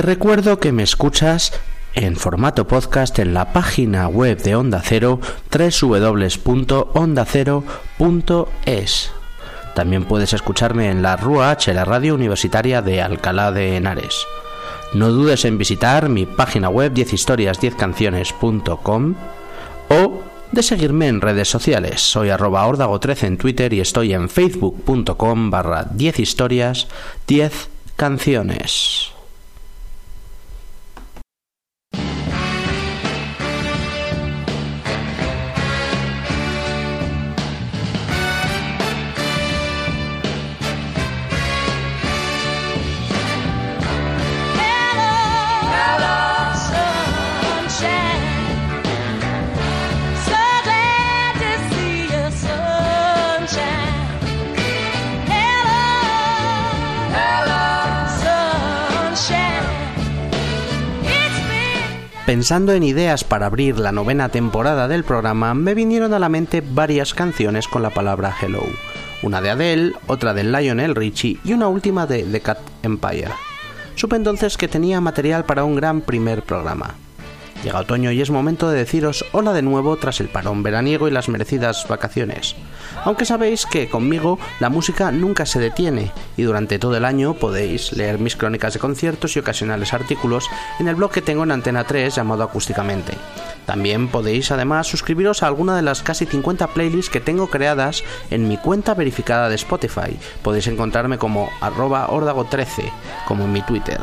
Te recuerdo que me escuchas en formato podcast en la página web de Onda Cero www.ondacero.es. También puedes escucharme en la RUH, la radio universitaria de Alcalá de Henares. No dudes en visitar mi página web 10historias10canciones.com o de seguirme en redes sociales. Soy arroba ordago13 en Twitter y estoy en facebook.com barra 10 historias 10 canciones. Pensando en ideas para abrir la novena temporada del programa, me vinieron a la mente varias canciones con la palabra Hello. Una de Adele, otra de Lionel Richie y una última de The Cat Empire. Supe entonces que tenía material para un gran primer programa. Llega otoño y es momento de deciros hola de nuevo tras el parón veraniego y las merecidas vacaciones. Aunque sabéis que conmigo la música nunca se detiene y durante todo el año podéis leer mis crónicas de conciertos y ocasionales artículos en el blog que tengo en Antena 3 llamado Acústicamente. También podéis además suscribiros a alguna de las casi 50 playlists que tengo creadas en mi cuenta verificada de Spotify. Podéis encontrarme como arroba ordago13, como en mi Twitter.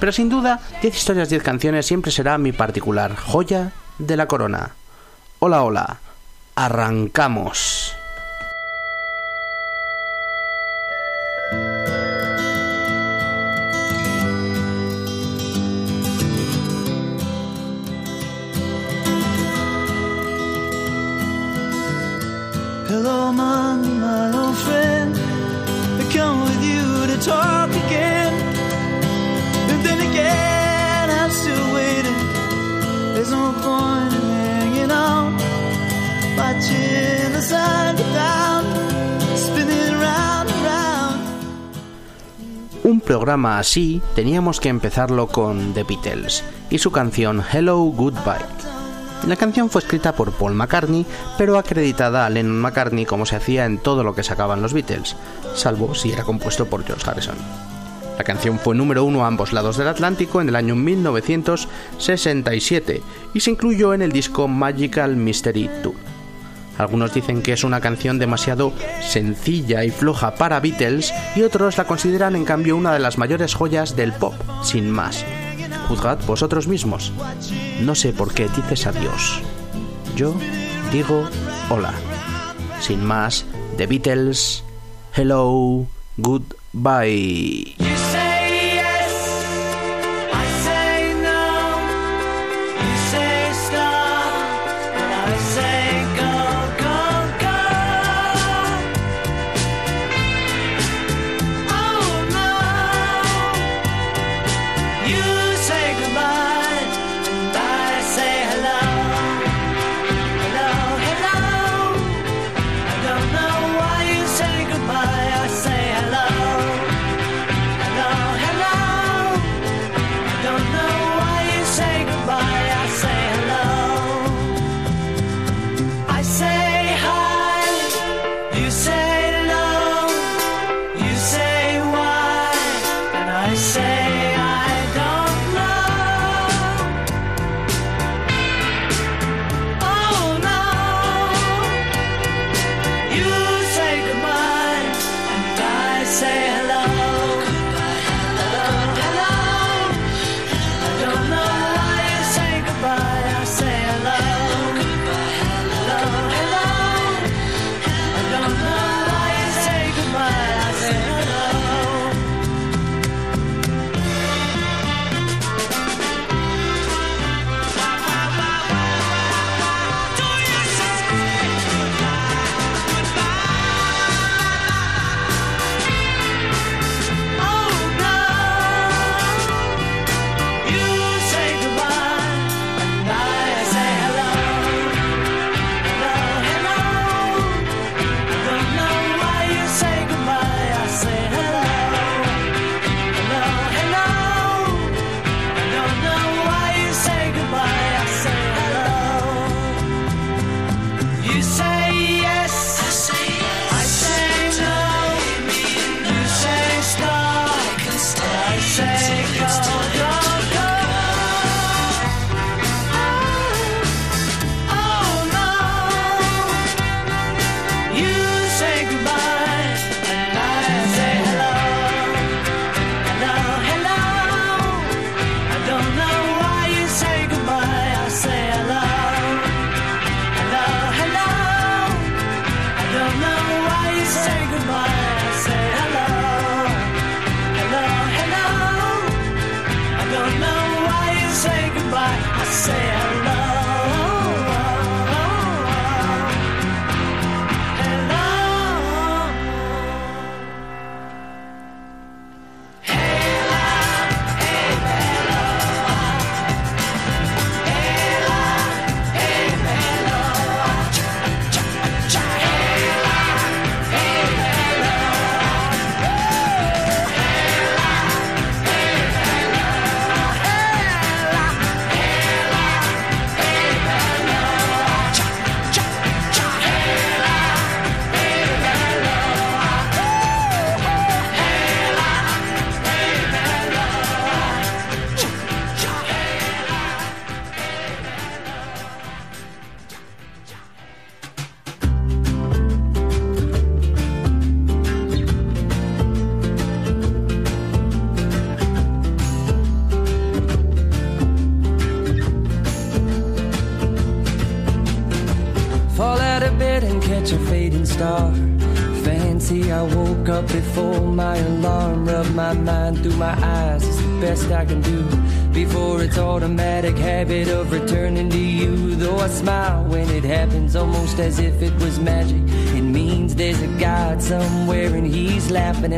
Pero sin duda, 10 historias, 10 canciones siempre será mi particular joya de la corona. Hola, hola. Arrancamos. My old friend. I come with you to talk Un programa así teníamos que empezarlo con The Beatles y su canción Hello Goodbye. La canción fue escrita por Paul McCartney, pero acreditada a Lennon McCartney como se hacía en todo lo que sacaban los Beatles, salvo si era compuesto por George Harrison. La canción fue número uno a ambos lados del Atlántico en el año 1967 y se incluyó en el disco Magical Mystery Tour. Algunos dicen que es una canción demasiado sencilla y floja para Beatles y otros la consideran en cambio una de las mayores joyas del pop, sin más. Juzgad vosotros mismos. No sé por qué dices adiós. Yo digo hola. Sin más, The Beatles, hello, goodbye.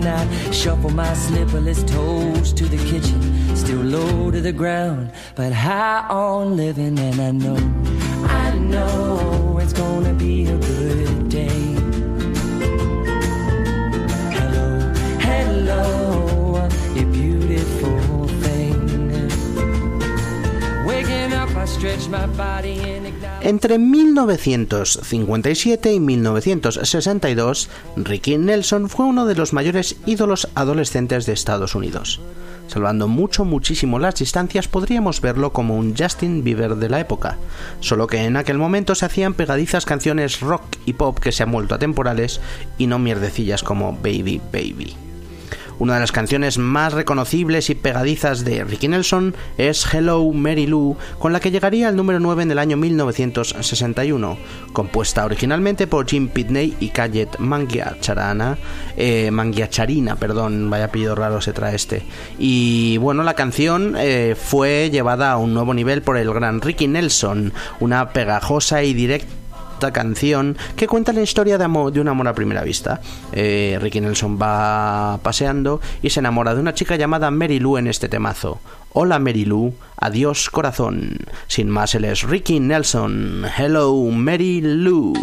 And I shuffle my slipperless toes Entre 1957 y 1962, Ricky Nelson fue uno de los mayores ídolos adolescentes de Estados Unidos. Salvando mucho, muchísimo las distancias, podríamos verlo como un Justin Bieber de la época, solo que en aquel momento se hacían pegadizas canciones rock y pop que se han vuelto atemporales y no mierdecillas como Baby Baby. Una de las canciones más reconocibles y pegadizas de Ricky Nelson es Hello Mary Lou, con la que llegaría al número 9 en el año 1961, compuesta originalmente por Jim Pitney y Kayet Mangiacharana, eh, Mangiacharina, perdón, vaya apellido raro se trae este. Y bueno, la canción eh, fue llevada a un nuevo nivel por el gran Ricky Nelson, una pegajosa y directa canción que cuenta la historia de, amor, de un amor a primera vista. Eh, Ricky Nelson va paseando y se enamora de una chica llamada Mary Lou en este temazo. Hola Mary Lou, adiós corazón. Sin más, él es Ricky Nelson. Hello Mary Lou.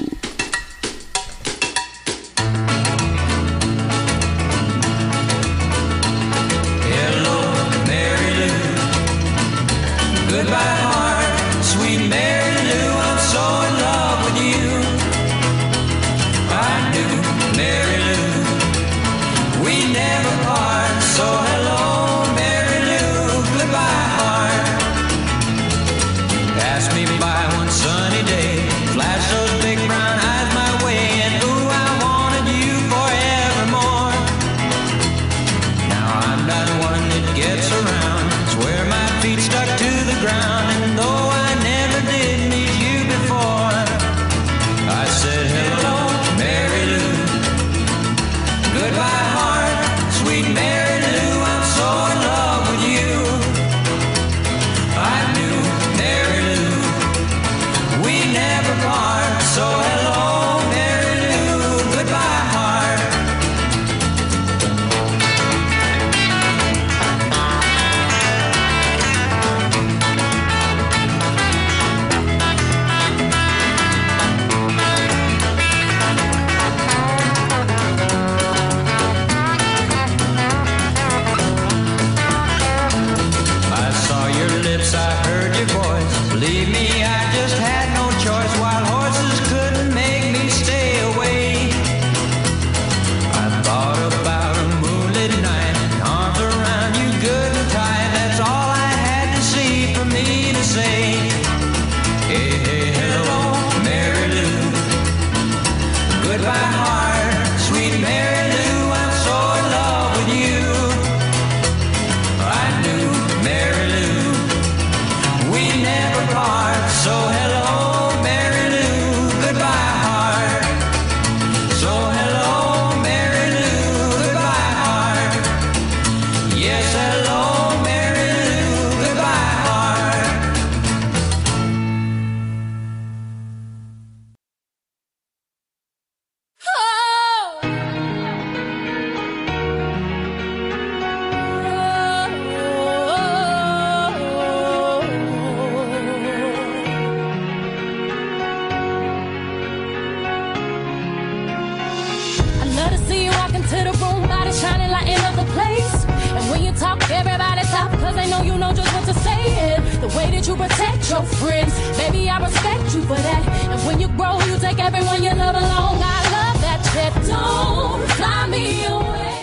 See you walk into the room, body shining, up the place. And when you talk, everybody stop, cause they know you know just what to say. And the way that you protect your friends, baby, I respect you for that. And when you grow, you take everyone you love along. I love that shit. Don't fly me away.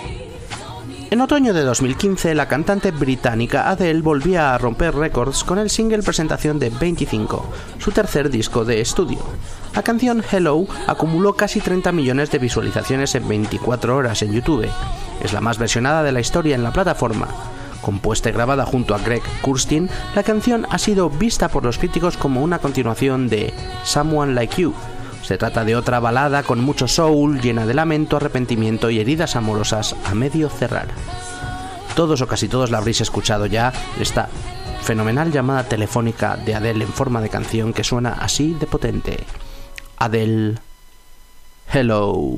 En otoño de 2015, la cantante británica Adele volvía a romper récords con el single presentación de 25, su tercer disco de estudio. La canción Hello acumuló casi 30 millones de visualizaciones en 24 horas en YouTube. Es la más versionada de la historia en la plataforma. Compuesta y grabada junto a Greg Kurstin, la canción ha sido vista por los críticos como una continuación de Someone Like You, Se trata de otra balada con mucho soul, llena de lamento, arrepentimiento y heridas amorosas a medio cerrar. Todos o casi todos la habréis escuchado ya, esta fenomenal llamada telefónica de Adele en forma de canción que suena así de potente. Adele, hello.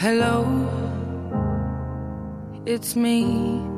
Hello, it's me.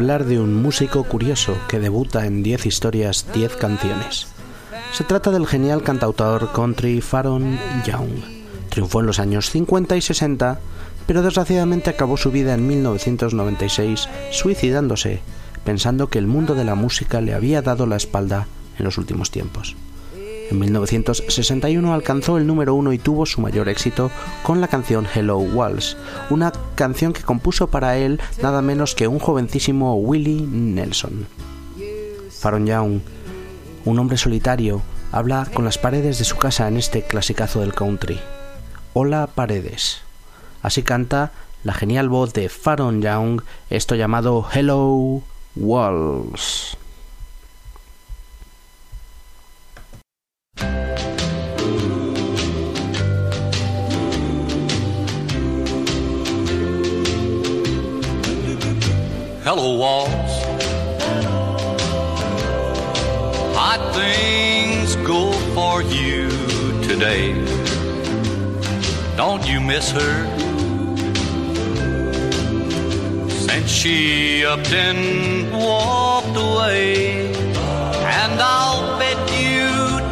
hablar de un músico curioso que debuta en 10 historias, 10 canciones. Se trata del genial cantautor country Faron Young. Triunfó en los años 50 y 60, pero desgraciadamente acabó su vida en 1996 suicidándose, pensando que el mundo de la música le había dado la espalda en los últimos tiempos. En 1961 alcanzó el número uno y tuvo su mayor éxito con la canción Hello Walls, una canción que compuso para él nada menos que un jovencísimo Willie Nelson. Faron Young, un hombre solitario, habla con las paredes de su casa en este clasicazo del country. Hola paredes. Así canta la genial voz de Faron Young, esto llamado Hello Walls. Hello, walls. Hot things go for you today. Don't you miss her? Since she upped and walked away. And I'll bet you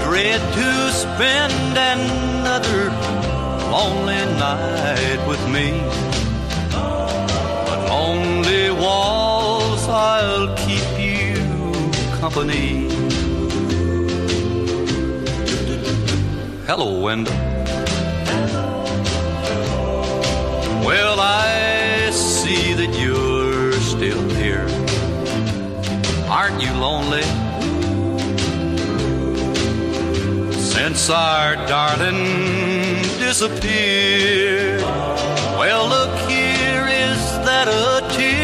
dread to spend another lonely night with me. But lonely I'll keep you company. Hello, Wendell. Well, I see that you're still here. Aren't you lonely? Since our darling disappeared. Well, look, here is that a the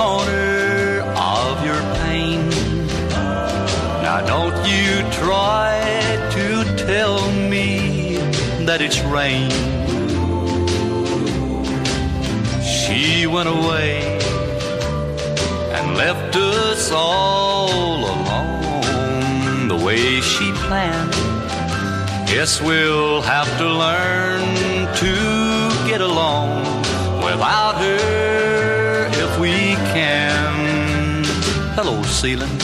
corner of your pain. Now, don't you try to tell me that it's rain. She went away and left us all alone the way she planned. Guess we'll have to learn to get along without her Hello, ceiling.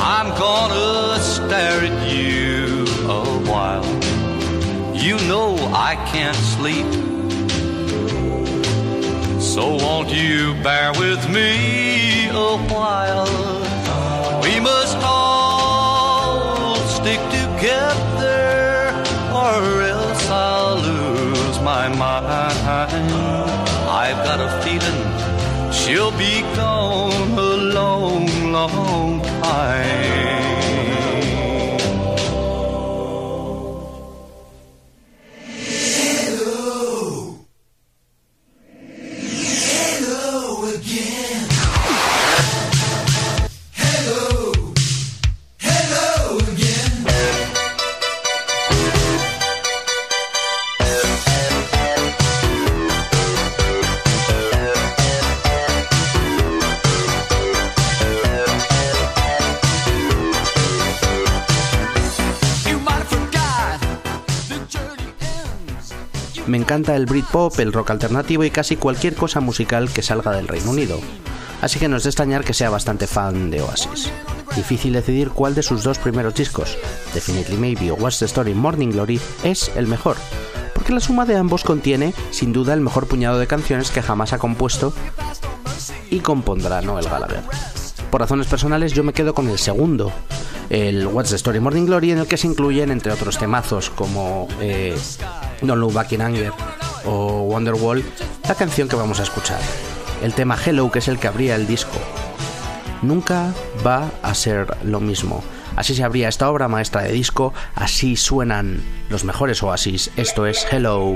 I'm gonna stare at you a while. You know I can't sleep. So won't you bear with me a while? We must all alone a long, long time. Encanta el Britpop, el rock alternativo y casi cualquier cosa musical que salga del Reino Unido. Así que no es de extrañar que sea bastante fan de Oasis. Difícil decidir cuál de sus dos primeros discos, Definitely Maybe o What's the Story Morning Glory, es el mejor. Porque la suma de ambos contiene, sin duda, el mejor puñado de canciones que jamás ha compuesto y compondrá Noel Gallagher. Por razones personales yo me quedo con el segundo, el What's the Story Morning Glory, en el que se incluyen, entre otros temazos como eh, Don't Look Back in Anger o Wonderwall, la canción que vamos a escuchar, el tema Hello, que es el que abría el disco. Nunca va a ser lo mismo. Así se abría esta obra maestra de disco, así suenan los mejores oasis. Esto es Hello.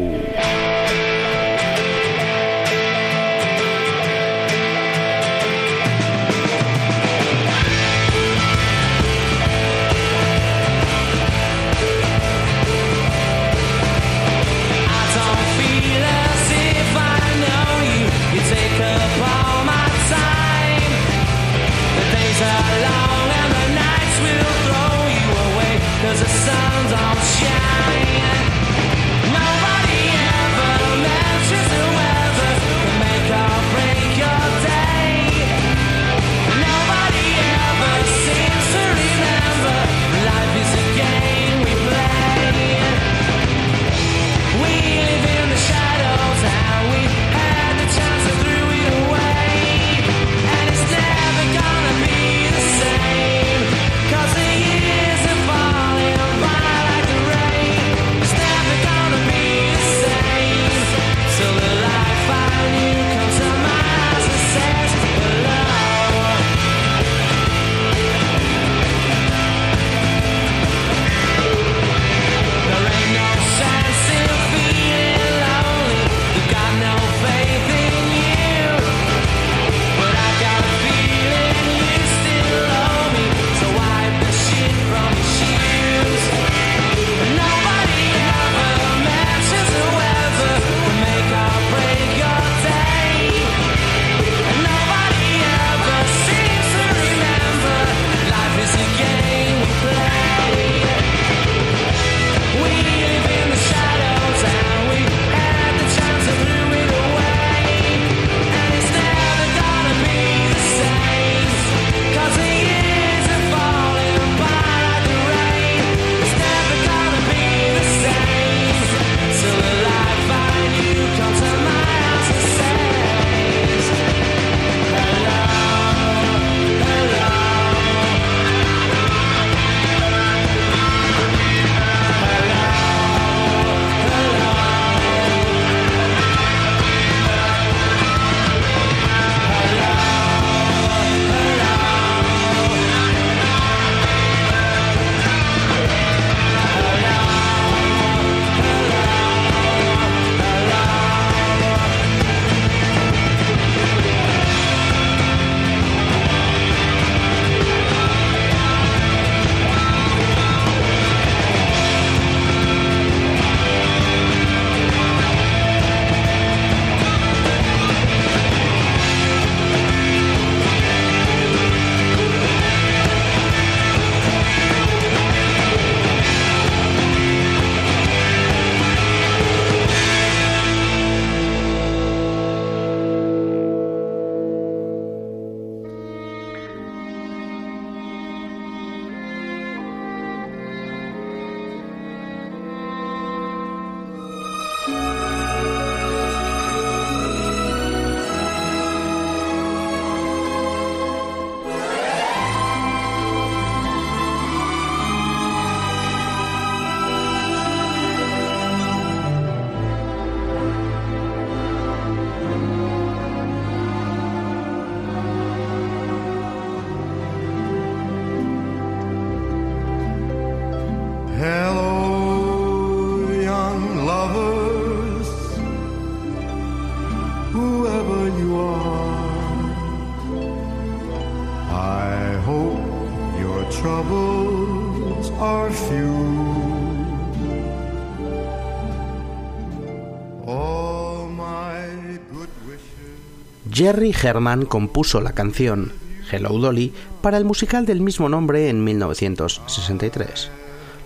Jerry Herman compuso la canción Hello Dolly para el musical del mismo nombre en 1963.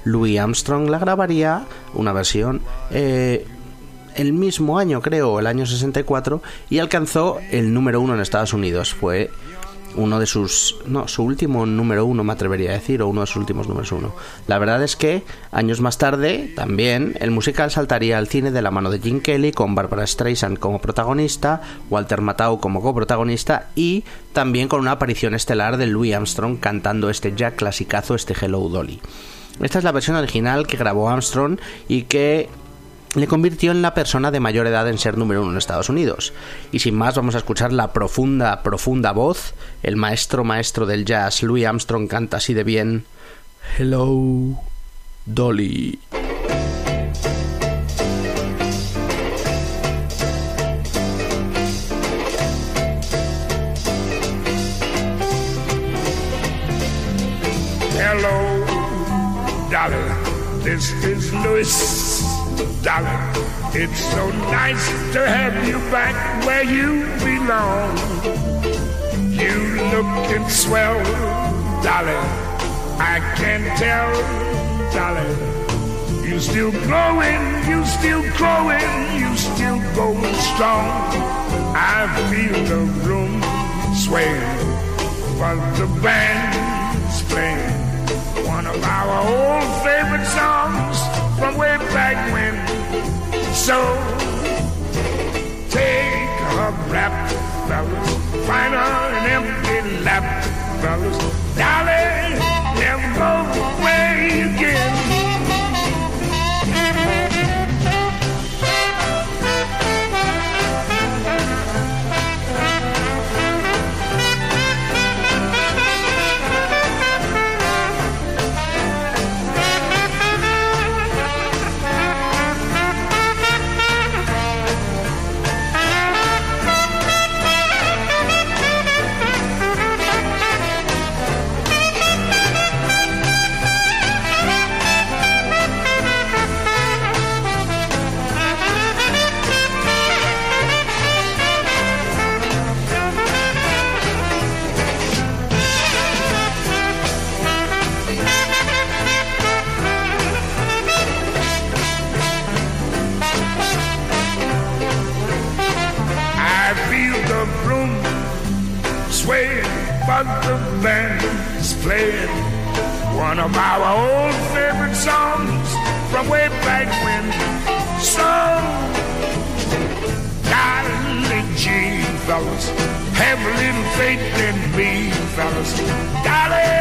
Louis Armstrong la grabaría una versión eh, el mismo año, creo, el año 64, y alcanzó el número uno en Estados Unidos. Fue uno de sus. No, su último número uno, me atrevería a decir, o uno de sus últimos números uno. La verdad es que, años más tarde, también, el musical saltaría al cine de la mano de Jim Kelly, con Barbara Streisand como protagonista, Walter Matthau como coprotagonista y también con una aparición estelar de Louis Armstrong cantando este ya clasicazo, este Hello Dolly. Esta es la versión original que grabó Armstrong y que le convirtió en la persona de mayor edad en ser número uno en Estados Unidos. Y sin más, vamos a escuchar la profunda, profunda voz. El maestro, maestro del jazz, Louis Armstrong, canta así de bien. Hello, Dolly. Hello, Dolly. This is Louis. Dolly, it's so nice to have you back where you belong. You looking swell, darling. I can tell, darling. You still growing, you still growing, you still going strong. I feel the room sway, but the band's playing one of our old favorite songs from way back when. So take a rap, fellas, find an empty lap, fellas. Dolly, never go away again. Faith in me, fellas. Darling,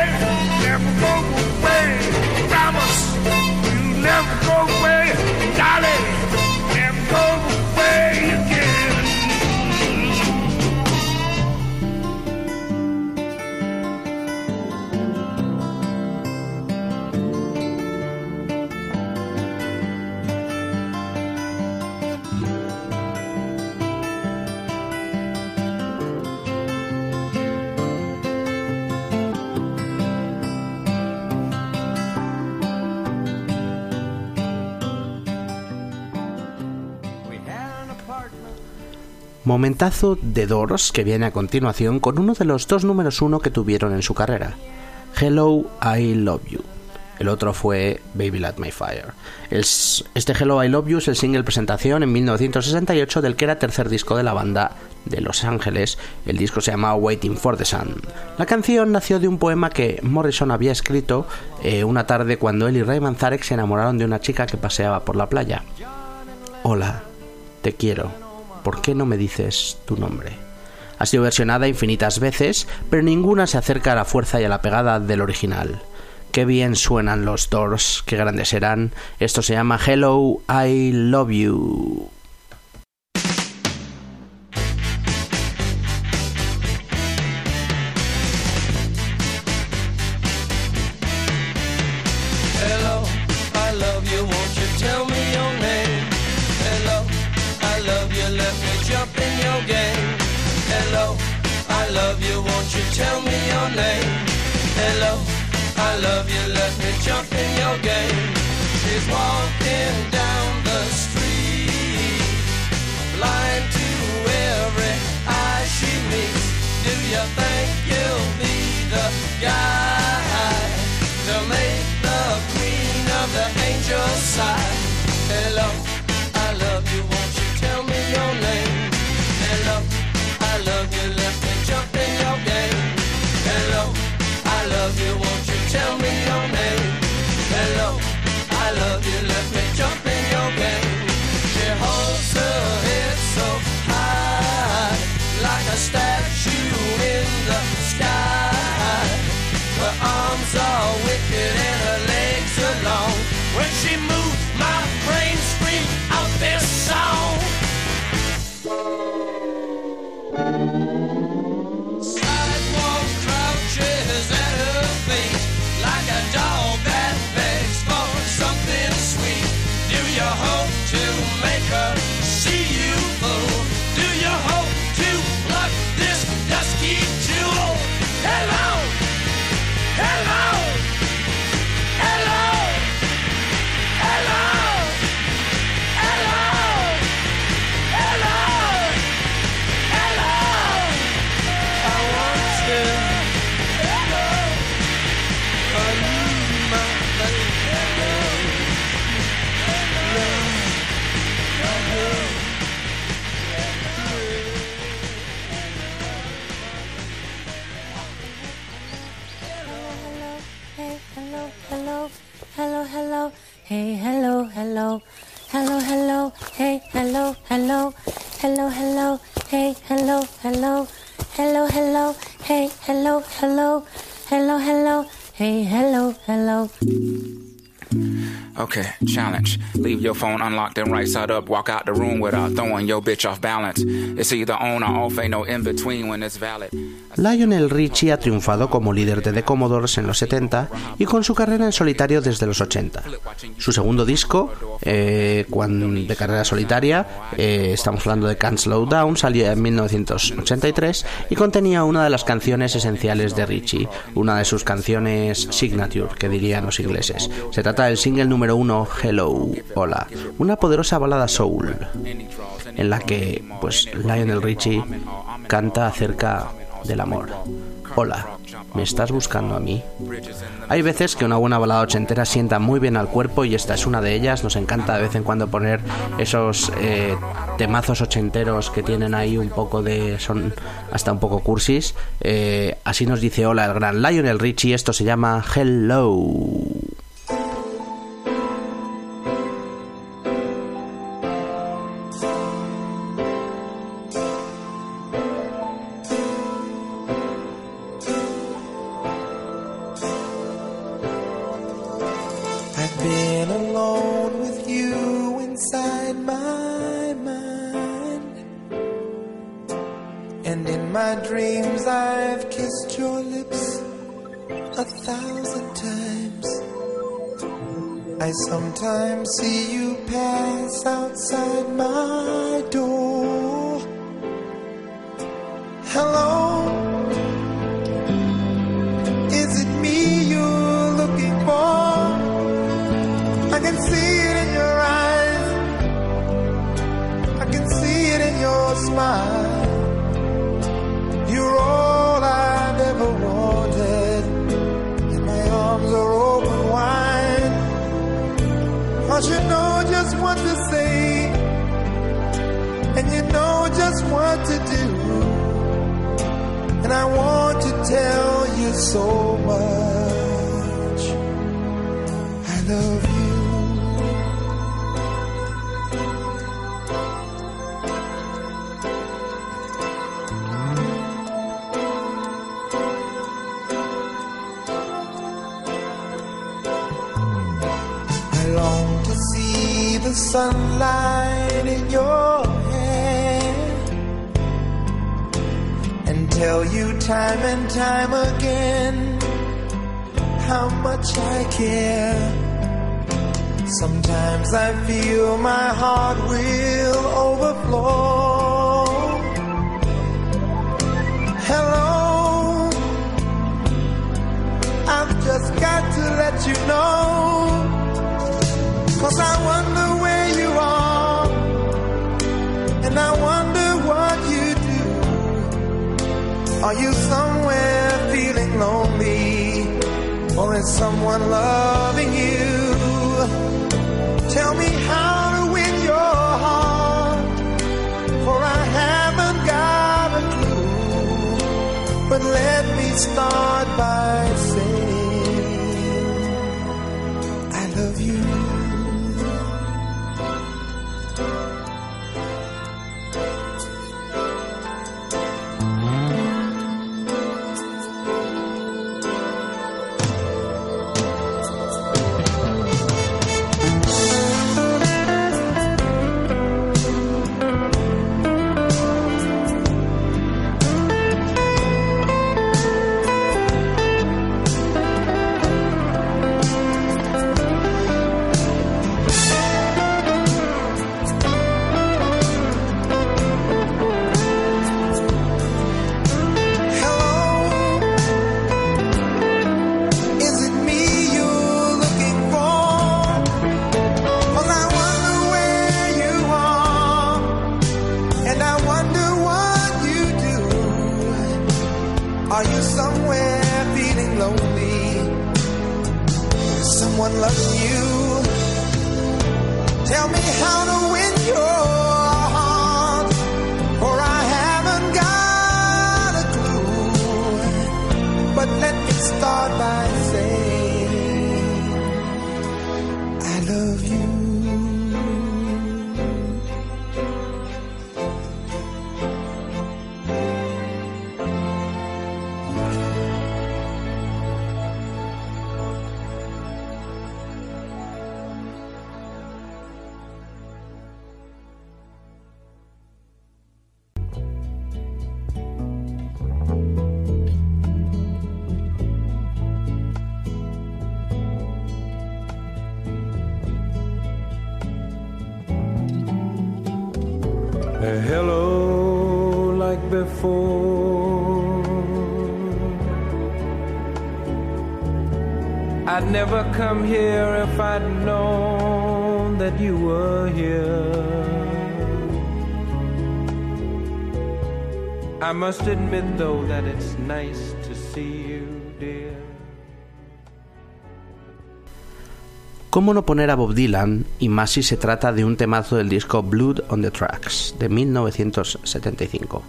Momentazo de Doors que viene a continuación con uno de los dos números uno que tuvieron en su carrera. Hello, I Love You. El otro fue Baby Light My Fire. Este Hello, I Love You es el single presentación en 1968 del que era tercer disco de la banda de Los Ángeles. El disco se llama Waiting for the Sun. La canción nació de un poema que Morrison había escrito eh, una tarde cuando él y Ray Manzarek se enamoraron de una chica que paseaba por la playa. Hola, te quiero. ¿Por qué no me dices tu nombre? Ha sido versionada infinitas veces, pero ninguna se acerca a la fuerza y a la pegada del original. Qué bien suenan los Doors, qué grandes serán. Esto se llama Hello, I Love You. Your phone unlocked and right side up. Walk out the room without throwing your bitch off balance. It's either on or off, ain't no in between when it's valid. Lionel Richie ha triunfado como líder de The Commodores en los 70 y con su carrera en solitario desde los 80. Su segundo disco, eh, de carrera solitaria, eh, estamos hablando de Can't Slow Down, salió en 1983 y contenía una de las canciones esenciales de Richie, una de sus canciones signature, que dirían los ingleses. Se trata del single número uno, Hello, Hola, una poderosa balada soul, en la que, pues, Lionel Richie canta acerca del amor. Hola, ¿me estás buscando a mí? Hay veces que una buena balada ochentera sienta muy bien al cuerpo y esta es una de ellas. Nos encanta de vez en cuando poner esos eh, temazos ochenteros que tienen ahí un poco de... son hasta un poco cursis. Eh, así nos dice hola el gran Lionel Richie. Esto se llama Hello. I care. Sometimes I feel my heart will overflow. Hello, I've just got to let you know. Cause I wonder where you are, and I wonder what you do. Are you somewhere feeling lonely, is someone loving you? Tell me how to win your heart, for I haven't got a clue. But let me start by Tell me how to win your ¿Cómo no poner a Bob Dylan, y más si se trata de un temazo del disco Blood on the Tracks, de 1975?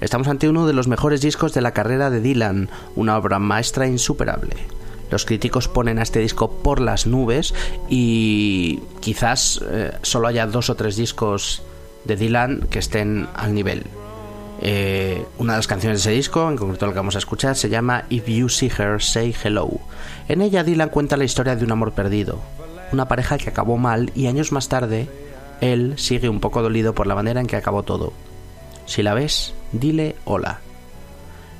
Estamos ante uno de los mejores discos de la carrera de Dylan, una obra maestra insuperable. Los críticos ponen a este disco por las nubes y quizás eh, solo haya dos o tres discos de Dylan que estén al nivel. Eh, una de las canciones de ese disco, en concreto la que vamos a escuchar, se llama If You See Her, Say Hello. En ella Dylan cuenta la historia de un amor perdido, una pareja que acabó mal y años más tarde él sigue un poco dolido por la manera en que acabó todo. Si la ves, dile hola.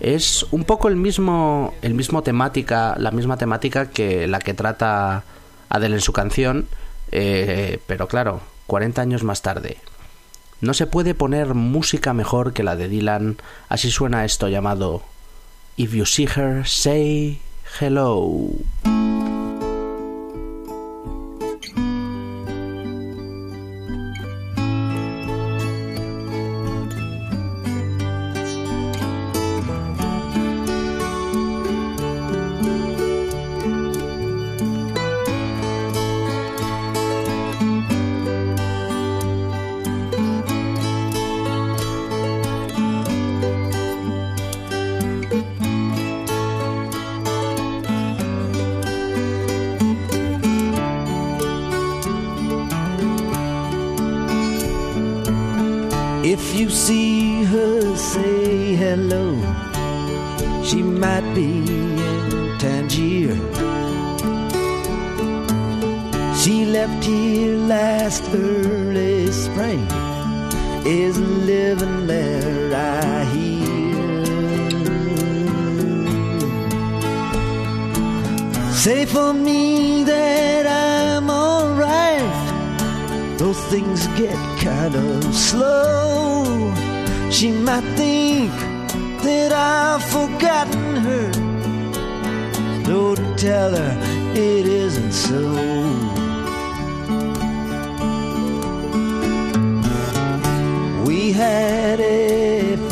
Es un poco el mismo, el mismo temática, la misma temática que la que trata Adele en su canción, eh, pero claro, 40 años más tarde. No se puede poner música mejor que la de Dylan, así suena esto llamado If You See Her, Say Hello.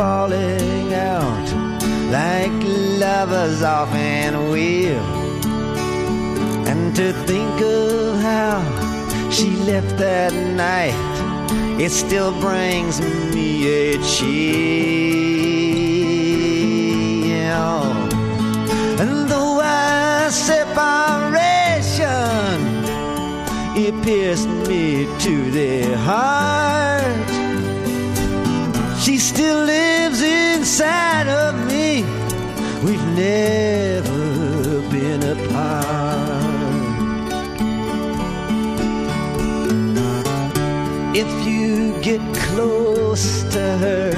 Falling out like lovers often will. And to think of how she left that night, it still brings me a chill. And though our separation, it pierced me to the heart, she still lives inside of me. We've never been apart. If you get close to her,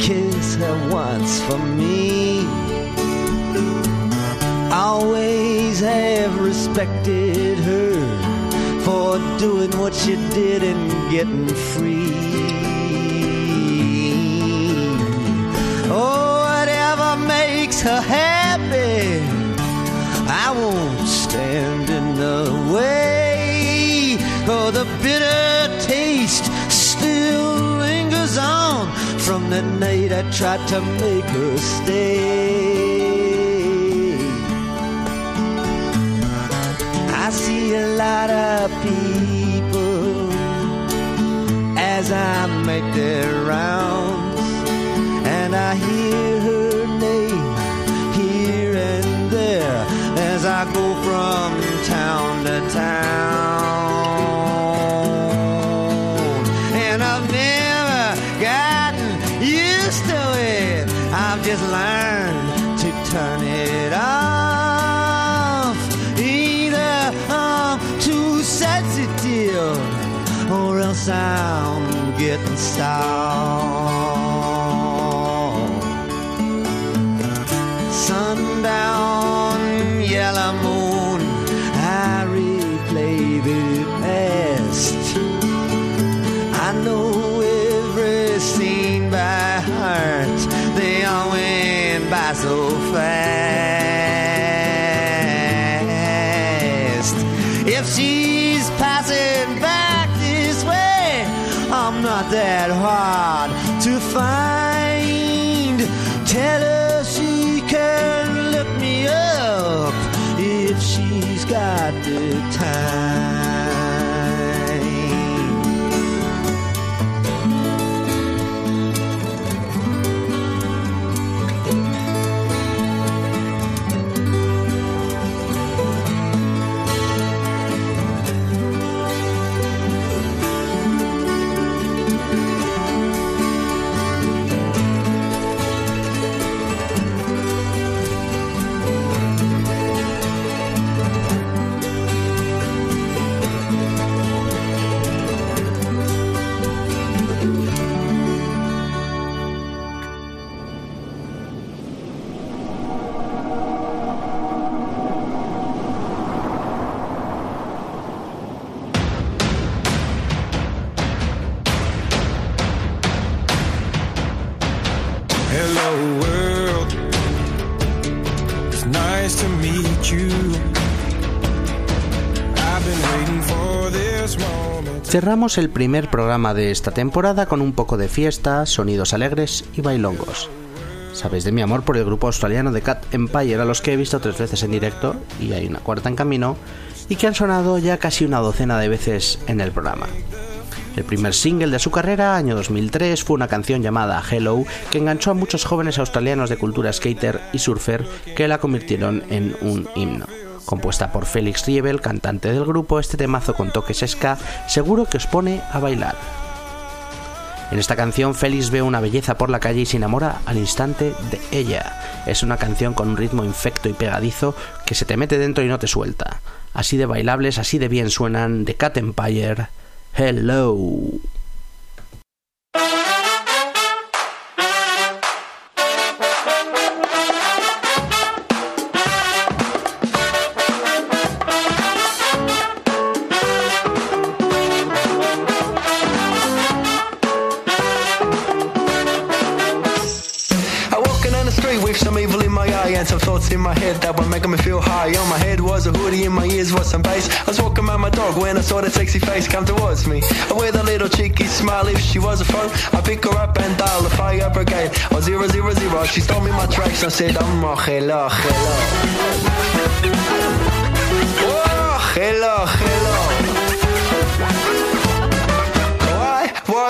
kiss her once for me. Always have respected her for doing what she did and getting free. Oh, whatever makes her happy, I won't stand in the way. Oh, the bitter taste still lingers on from the night I tried to make her stay. I see a lot of people as I make their rounds, as I go from town to town. And I've never gotten used to it. I've just learned to turn it off. Either I'm too sensitive or else I'm getting soft. Hello, world. It's nice to meet you. Cerramos el primer programa de esta temporada con un poco de fiesta, sonidos alegres y bailongos. Sabéis de mi amor por el grupo australiano de Cat Empire, a los que he visto tres veces en directo y hay una cuarta en camino, y que han sonado ya casi una docena de veces en el programa. El primer single de su carrera, año 2003, fue una canción llamada Hello, que enganchó a muchos jóvenes australianos de cultura skater y surfer que la convirtieron en un himno. Compuesta por Félix Riebel, cantante del grupo, este temazo con toques ska seguro que os pone a bailar. En esta canción Félix ve una belleza por la calle y se enamora al instante de ella. Es una canción con un ritmo infecto y pegadizo que se te mete dentro y no te suelta. Así de bailables, así de bien suenan The Cat Empire. Hello. Some thoughts in my head that were making me feel high. On my head was a hoodie, in my ears was some bass. I was walking around my dog when I saw that sexy face come towards me. I with a little cheeky smile, if she was a phone, I pick her up and dial the fire brigade. Oh zero zero zero, she stole me my tracks. I said, oh hello, hello. Oh, hello, hello.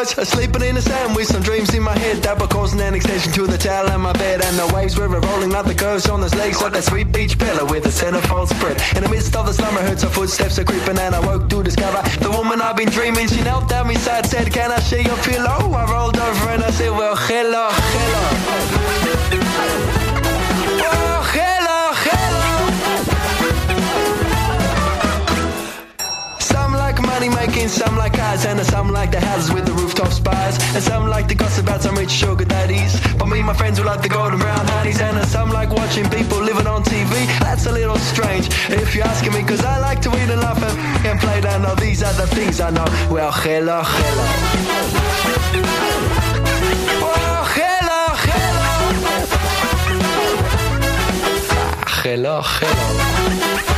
Was sleeping in sand with some dreams in my head that were causing an extension to the towel and my bed. And the waves were rolling like the curves on those legs, like that sweet beach pillow with a centerfold spread. In the midst of the slumber, heard some footsteps are creeping, and I woke to discover the woman I've been dreaming. She knelt down beside, said, Can I share your pillow? I rolled over and I said, Well, hello, hello. Some like cars, and some like the houses with the rooftop spires, and some like to gossip about some rich sugar daddies. But me and my friends we like the golden brown honeys, and some like watching people living on TV. That's a little strange if you're asking me, cause I like to eat and laugh and, and play down. Now these are the things I know. Well, hello, hello. Hello, hello. Ah, hello, hello.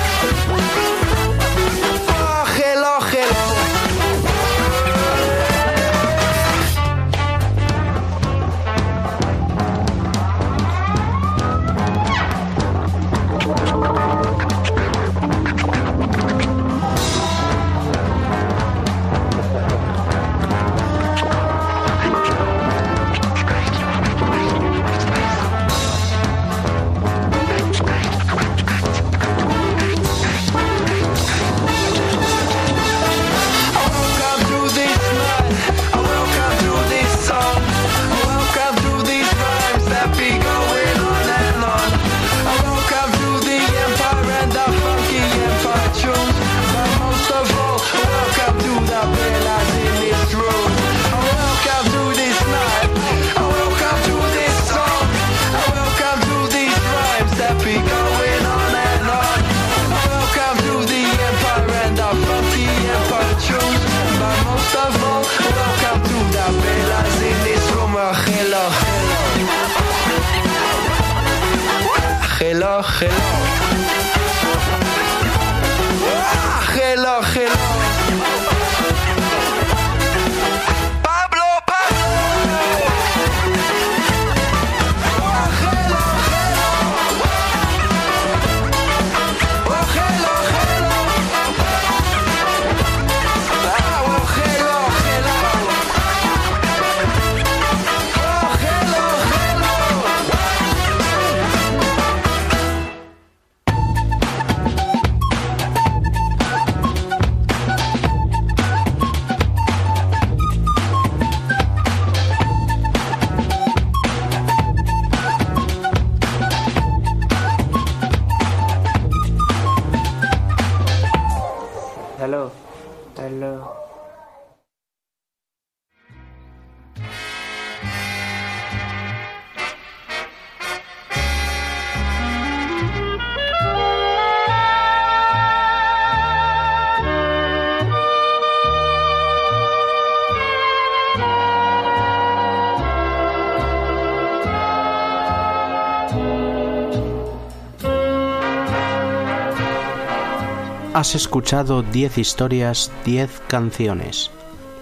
Has escuchado 10 historias, 10 canciones.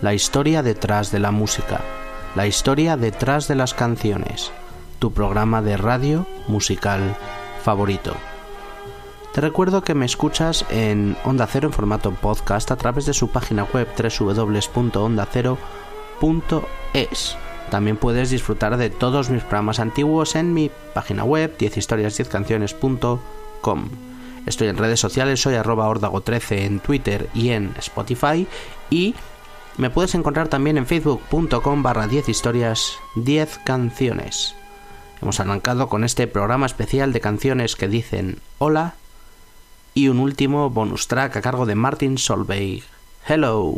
La historia detrás de la música. La historia detrás de las canciones. Tu programa de radio musical favorito. Te recuerdo que me escuchas en Onda Cero en formato podcast a través de su página web www.ondacero.es. También puedes disfrutar de todos mis programas antiguos en mi página web 10historias10canciones.com. Estoy en redes sociales, soy arroba ordago13 en Twitter y en Spotify y me puedes encontrar también en facebook.com barra 10 historias 10 canciones. Hemos arrancado con este programa especial de canciones que dicen hola y un último bonus track a cargo de Martin Solveig. Hello.